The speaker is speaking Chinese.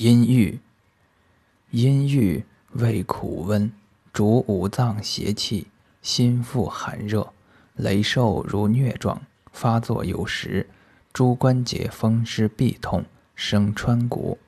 阴郁，阴郁味苦温，主五脏邪气，心腹寒热，雷瘦如疟状，发作有时，诸关节风湿痹痛，生穿骨。